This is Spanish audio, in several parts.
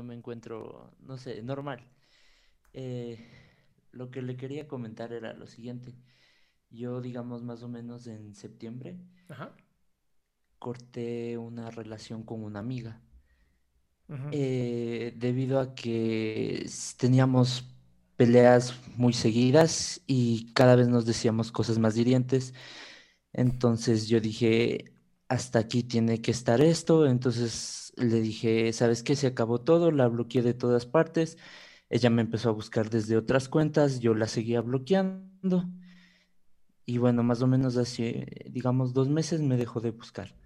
Yo me encuentro, no sé, normal. Eh, lo que le quería comentar era lo siguiente. Yo, digamos, más o menos en septiembre Ajá. corté una relación con una amiga. Eh, debido a que teníamos peleas muy seguidas y cada vez nos decíamos cosas más hirientes. Entonces yo dije, hasta aquí tiene que estar esto. Entonces le dije, ¿sabes qué? Se acabó todo, la bloqueé de todas partes. Ella me empezó a buscar desde otras cuentas, yo la seguía bloqueando. Y bueno, más o menos hace, digamos, dos meses me dejó de buscar.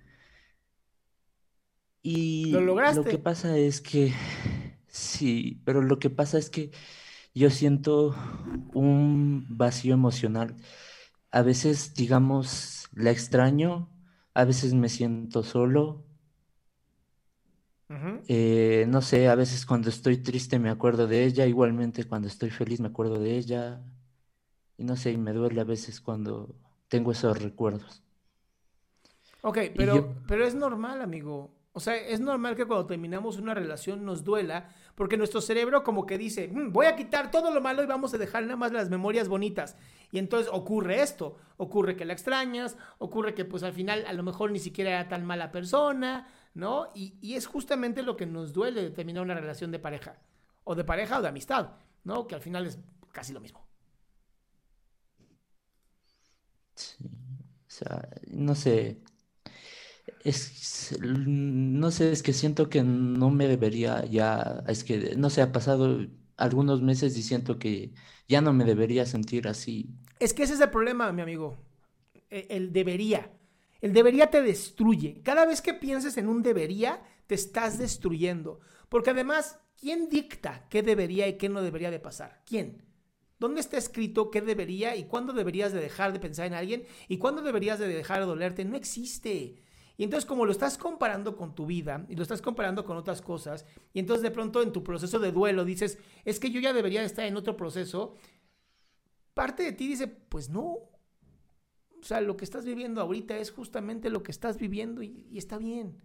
Y ¿Lo lo lograste? que pasa es que, sí, pero lo que pasa es que yo siento un vacío emocional. A veces, digamos, la extraño, a veces me siento solo. Eh, no sé, a veces cuando estoy triste me acuerdo de ella, igualmente cuando estoy feliz me acuerdo de ella. Y no sé, y me duele a veces cuando tengo esos recuerdos. Ok, pero, yo- pero es normal, amigo. O sea, es normal que cuando terminamos una relación nos duela, porque nuestro cerebro como que dice, "Mm, voy a quitar todo lo malo y vamos a dejar nada más las memorias bonitas. Y entonces ocurre esto, ocurre que la extrañas, ocurre que pues al final a lo mejor ni siquiera era tan mala persona, ¿no? Y, y es justamente lo que nos duele de terminar una relación de pareja, o de pareja o de amistad, ¿no? Que al final es casi lo mismo. Sí, o sea, no sé, es, no sé, es que siento que no me debería ya, es que, no sé, ha pasado algunos meses y siento que ya no me debería sentir así. Es que ese es el problema, mi amigo. E- El debería. El debería te destruye. Cada vez que pienses en un debería, te estás destruyendo. Porque además, ¿quién dicta qué debería y qué no debería de pasar? ¿Quién? ¿Dónde está escrito qué debería y cuándo deberías de dejar de pensar en alguien y cuándo deberías de dejar de dolerte? No existe. Y entonces como lo estás comparando con tu vida y lo estás comparando con otras cosas, y entonces de pronto en tu proceso de duelo dices, es que yo ya debería de estar en otro proceso, parte de ti dice, pues no. O sea, lo que estás viviendo ahorita es justamente lo que estás viviendo y, y está bien.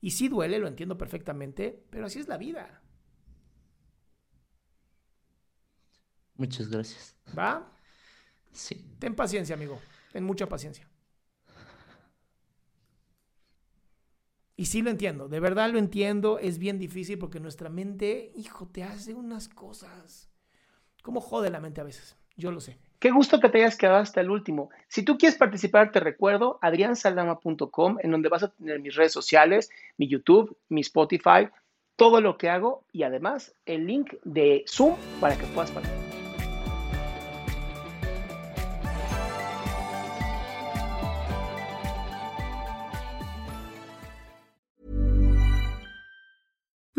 Y sí duele, lo entiendo perfectamente, pero así es la vida. Muchas gracias. ¿Va? Sí, Ten paciencia, amigo. Ten mucha paciencia. Y sí lo entiendo, de verdad lo entiendo, es bien difícil porque nuestra mente, hijo, te hace unas cosas. ¿Cómo jode la mente a veces? Yo lo sé. Qué gusto que te hayas quedado hasta el último. Si tú quieres participar, te recuerdo adriansaldama.com, en donde vas a tener mis redes sociales, mi YouTube, mi Spotify, todo lo que hago y además el link de Zoom para que puedas participar.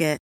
Target.